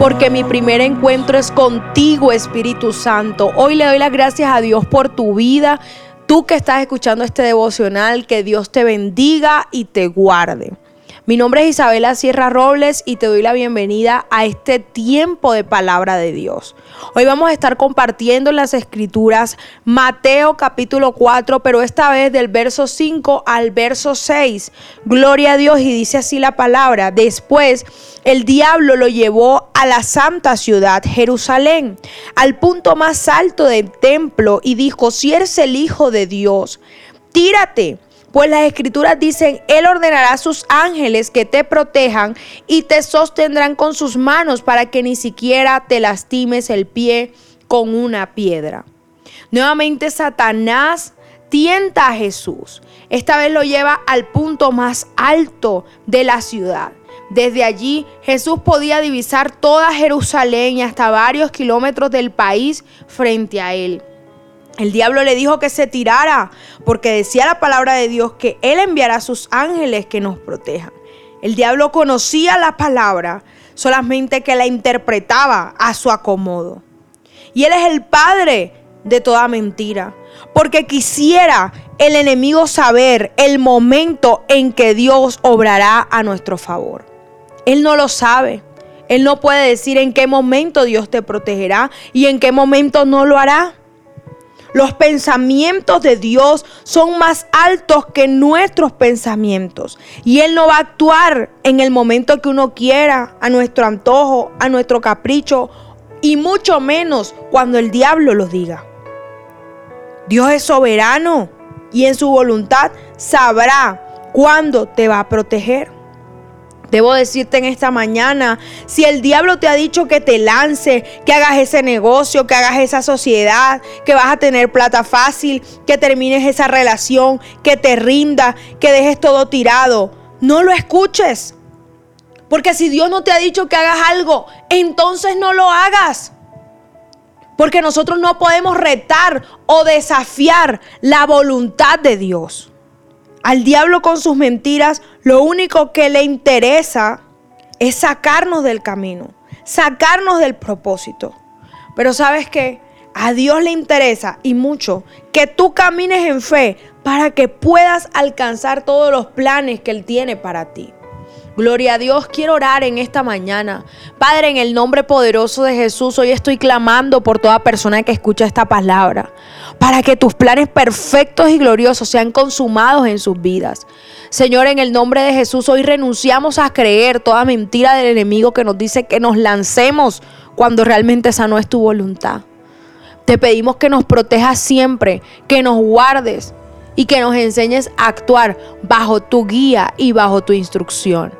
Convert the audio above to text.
porque mi primer encuentro es contigo, Espíritu Santo. Hoy le doy las gracias a Dios por tu vida. Tú que estás escuchando este devocional, que Dios te bendiga y te guarde. Mi nombre es Isabela Sierra Robles y te doy la bienvenida a este tiempo de palabra de Dios. Hoy vamos a estar compartiendo en las escrituras Mateo capítulo 4, pero esta vez del verso 5 al verso 6. Gloria a Dios y dice así la palabra. Después el diablo lo llevó a la santa ciudad, Jerusalén, al punto más alto del templo y dijo, si eres el Hijo de Dios, tírate pues las escrituras dicen, Él ordenará a sus ángeles que te protejan y te sostendrán con sus manos para que ni siquiera te lastimes el pie con una piedra. Nuevamente Satanás tienta a Jesús. Esta vez lo lleva al punto más alto de la ciudad. Desde allí Jesús podía divisar toda Jerusalén y hasta varios kilómetros del país frente a él. El diablo le dijo que se tirara, porque decía la palabra de Dios que Él enviará a sus ángeles que nos protejan. El diablo conocía la palabra, solamente que la interpretaba a su acomodo. Y Él es el padre de toda mentira, porque quisiera el enemigo saber el momento en que Dios obrará a nuestro favor. Él no lo sabe. Él no puede decir en qué momento Dios te protegerá y en qué momento no lo hará. Los pensamientos de Dios son más altos que nuestros pensamientos. Y Él no va a actuar en el momento que uno quiera, a nuestro antojo, a nuestro capricho, y mucho menos cuando el diablo lo diga. Dios es soberano y en su voluntad sabrá cuándo te va a proteger. Debo decirte en esta mañana, si el diablo te ha dicho que te lance, que hagas ese negocio, que hagas esa sociedad, que vas a tener plata fácil, que termines esa relación, que te rinda, que dejes todo tirado, no lo escuches. Porque si Dios no te ha dicho que hagas algo, entonces no lo hagas. Porque nosotros no podemos retar o desafiar la voluntad de Dios. Al diablo con sus mentiras, lo único que le interesa es sacarnos del camino, sacarnos del propósito. Pero sabes qué? A Dios le interesa y mucho que tú camines en fe para que puedas alcanzar todos los planes que Él tiene para ti. Gloria a Dios, quiero orar en esta mañana. Padre, en el nombre poderoso de Jesús, hoy estoy clamando por toda persona que escucha esta palabra, para que tus planes perfectos y gloriosos sean consumados en sus vidas. Señor, en el nombre de Jesús, hoy renunciamos a creer toda mentira del enemigo que nos dice que nos lancemos cuando realmente esa no es tu voluntad. Te pedimos que nos protejas siempre, que nos guardes y que nos enseñes a actuar bajo tu guía y bajo tu instrucción.